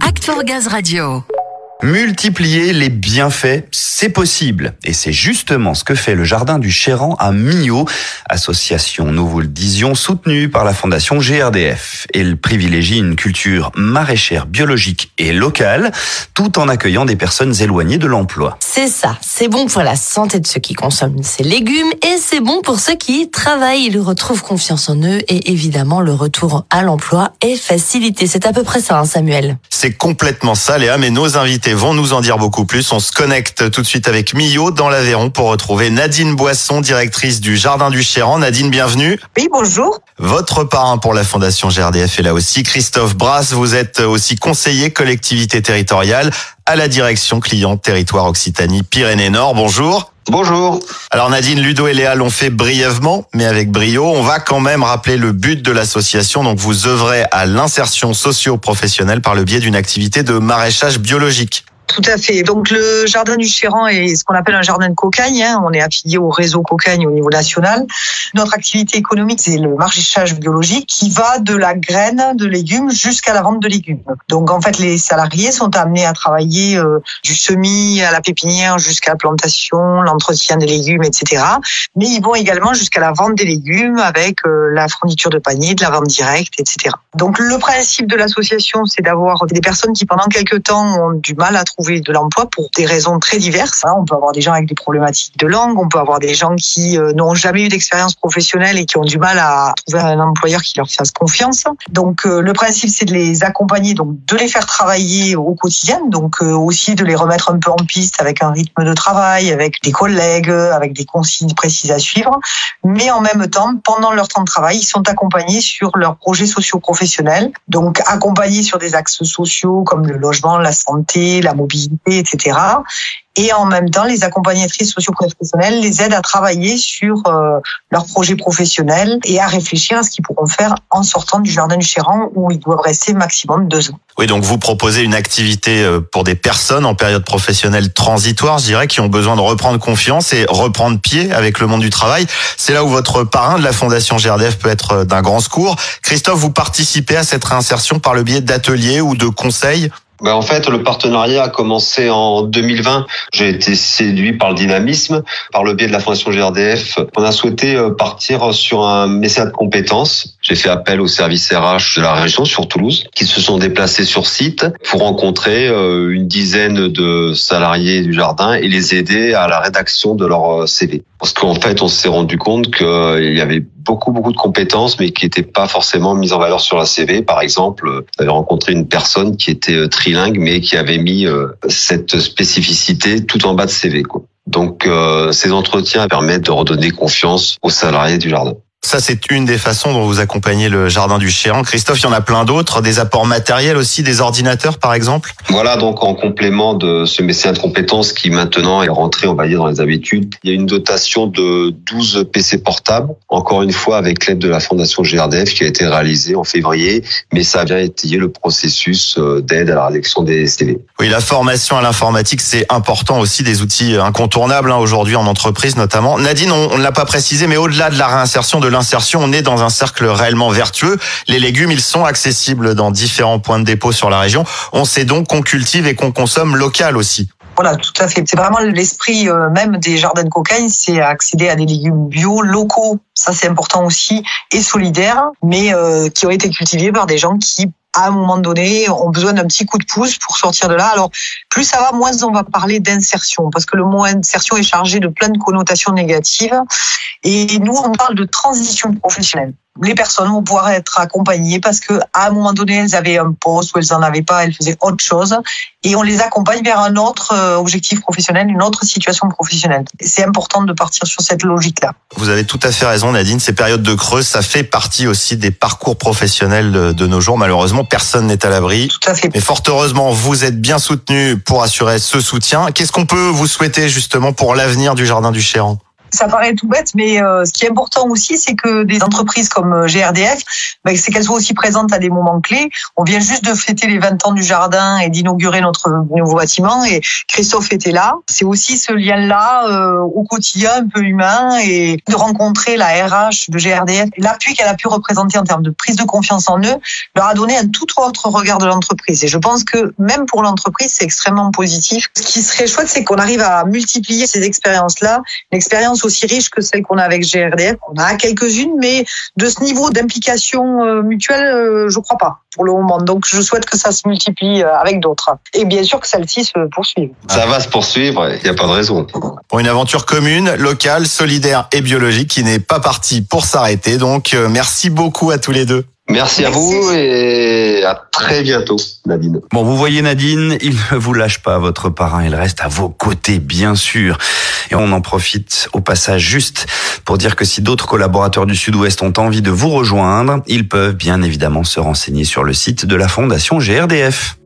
Act for Gaz Radio. Multiplier les bienfaits, c'est possible. Et c'est justement ce que fait le Jardin du Chéran à Millau, association, nous vous le disions, soutenue par la Fondation GRDF. Elle privilégie une culture maraîchère biologique et locale, tout en accueillant des personnes éloignées de l'emploi. C'est ça, c'est bon pour la santé de ceux qui consomment ces légumes et c'est bon pour ceux qui y travaillent. Ils retrouvent confiance en eux et évidemment le retour à l'emploi est facilité. C'est à peu près ça, hein, Samuel. C'est complètement ça, Léa, mais nos invités vont nous en dire beaucoup plus. On se connecte tout de suite avec Millau dans l'Aveyron pour retrouver Nadine Boisson, directrice du Jardin du Chéran. Nadine, bienvenue. Oui, bonjour. Votre parrain pour la Fondation GRDF est là aussi, Christophe Brasse. Vous êtes aussi conseiller collectivité territoriale à la direction client territoire Occitanie Pyrénées-Nord. Bonjour. Bonjour. Alors Nadine, Ludo et Léa l'ont fait brièvement, mais avec brio. On va quand même rappeler le but de l'association. Donc vous œuvrez à l'insertion socio-professionnelle par le biais d'une activité de maraîchage biologique. Tout à fait. Donc le jardin du Chéran est ce qu'on appelle un jardin de cocagne. Hein. On est affilié au réseau cocagne au niveau national. Notre activité économique, c'est le maraîchage biologique qui va de la graine de légumes jusqu'à la vente de légumes. Donc en fait, les salariés sont amenés à travailler euh, du semis à la pépinière jusqu'à la plantation, l'entretien des légumes, etc. Mais ils vont également jusqu'à la vente des légumes avec euh, la fourniture de paniers, de la vente directe, etc. Donc le principe de l'association, c'est d'avoir des personnes qui pendant quelques temps ont du mal à trouver trouver de l'emploi pour des raisons très diverses. Hein. On peut avoir des gens avec des problématiques de langue, on peut avoir des gens qui euh, n'ont jamais eu d'expérience professionnelle et qui ont du mal à trouver un employeur qui leur fasse confiance. Donc euh, le principe c'est de les accompagner, donc de les faire travailler au quotidien, donc euh, aussi de les remettre un peu en piste avec un rythme de travail, avec des collègues, avec des consignes précises à suivre. Mais en même temps, pendant leur temps de travail, ils sont accompagnés sur leurs projets socio-professionnels, donc accompagnés sur des axes sociaux comme le logement, la santé, la mobilité etc et en même temps, les accompagnatrices socio-professionnelles les aident à travailler sur euh, leurs projets professionnels et à réfléchir à ce qu'ils pourront faire en sortant du jardin du Chéran où ils doivent rester maximum deux ans. Oui, donc vous proposez une activité euh, pour des personnes en période professionnelle transitoire, je dirais, qui ont besoin de reprendre confiance et reprendre pied avec le monde du travail. C'est là où votre parrain de la Fondation GRDF peut être euh, d'un grand secours. Christophe, vous participez à cette réinsertion par le biais d'ateliers ou de conseils? Ben en fait, le partenariat a commencé en 2020. J'ai été séduit par le dynamisme, par le biais de la Fondation GRDF. On a souhaité euh, partir sur un message de compétences. J'ai fait appel au service RH de la région sur Toulouse, qui se sont déplacés sur site pour rencontrer euh, une dizaine de salariés du jardin et les aider à la rédaction de leur euh, CV. Parce qu'en fait, on s'est rendu compte qu'il y avait beaucoup, beaucoup de compétences, mais qui n'étaient pas forcément mises en valeur sur la CV. Par exemple, j'avais rencontré une personne qui était euh, trilingue, mais qui avait mis euh, cette spécificité tout en bas de CV. Quoi. Donc, euh, ces entretiens permettent de redonner confiance aux salariés du jardin. Ça, c'est une des façons dont vous accompagnez le jardin du Chéran. Christophe, il y en a plein d'autres, des apports matériels aussi, des ordinateurs par exemple? Voilà, donc en complément de ce mécénat de compétences qui maintenant est rentré, on va dire, dans les habitudes, il y a une dotation de 12 PC portables, encore une fois avec l'aide de la Fondation GRDF qui a été réalisée en février, mais ça a bien étayé le processus euh, d'aide à la rédaction des CV. Oui, la formation à l'informatique, c'est important aussi, des outils incontournables hein, aujourd'hui en entreprise notamment. Nadine, on ne l'a pas précisé, mais au-delà de la réinsertion de l'insertion, on est dans un cercle réellement vertueux. Les légumes, ils sont accessibles dans différents points de dépôt sur la région. On sait donc qu'on cultive et qu'on consomme local aussi. Voilà, tout à fait. C'est vraiment l'esprit euh, même des jardins de cocaïne, c'est accéder à des légumes bio, locaux. Ça, c'est important aussi et solidaires, mais euh, qui ont été cultivés par des gens qui à un moment donné, ont besoin d'un petit coup de pouce pour sortir de là. Alors, plus ça va, moins on va parler d'insertion, parce que le mot insertion est chargé de plein de connotations négatives. Et nous, on parle de transition professionnelle les personnes vont pouvoir être accompagnées parce que à un moment donné, elles avaient un poste ou elles en avaient pas, elles faisaient autre chose et on les accompagne vers un autre euh, objectif professionnel, une autre situation professionnelle. C'est important de partir sur cette logique-là. Vous avez tout à fait raison, Nadine. Ces périodes de creuse, ça fait partie aussi des parcours professionnels de nos jours. Malheureusement, personne n'est à l'abri. Tout à fait. Mais fort heureusement, vous êtes bien soutenu pour assurer ce soutien. Qu'est-ce qu'on peut vous souhaiter justement pour l'avenir du Jardin du Chéran? Ça paraît tout bête, mais euh, ce qui est important aussi, c'est que des entreprises comme euh, GRDF, ben, c'est qu'elles soient aussi présentes à des moments clés. On vient juste de fêter les 20 ans du jardin et d'inaugurer notre nouveau bâtiment et Christophe était là. C'est aussi ce lien-là euh, au quotidien un peu humain et de rencontrer la RH de GRDF. L'appui qu'elle a pu représenter en termes de prise de confiance en eux leur a donné un tout autre regard de l'entreprise. Et je pense que même pour l'entreprise, c'est extrêmement positif. Ce qui serait chouette, c'est qu'on arrive à multiplier ces expériences-là, une expérience aussi riche que celle qu'on a avec GRDF. On a quelques-unes, mais de ce niveau d'implication euh, mutuelle, euh, je crois pas pour le moment. Donc je souhaite que ça se multiplie euh, avec d'autres. Et bien sûr que celle-ci se poursuive. Ça va se poursuivre, il n'y a pas de raison. Pour une aventure commune, locale, solidaire et biologique qui n'est pas partie pour s'arrêter. Donc merci beaucoup à tous les deux. Merci, à vous et à très bientôt, Nadine. Bon, vous voyez Nadine, il ne vous lâche pas, votre parrain, il reste à vos côtés, bien sûr. Et on en profite au passage juste pour dire que si d'autres collaborateurs du Sud-Ouest ont envie de vous rejoindre, ils peuvent bien évidemment se renseigner sur le site de la Fondation GRDF.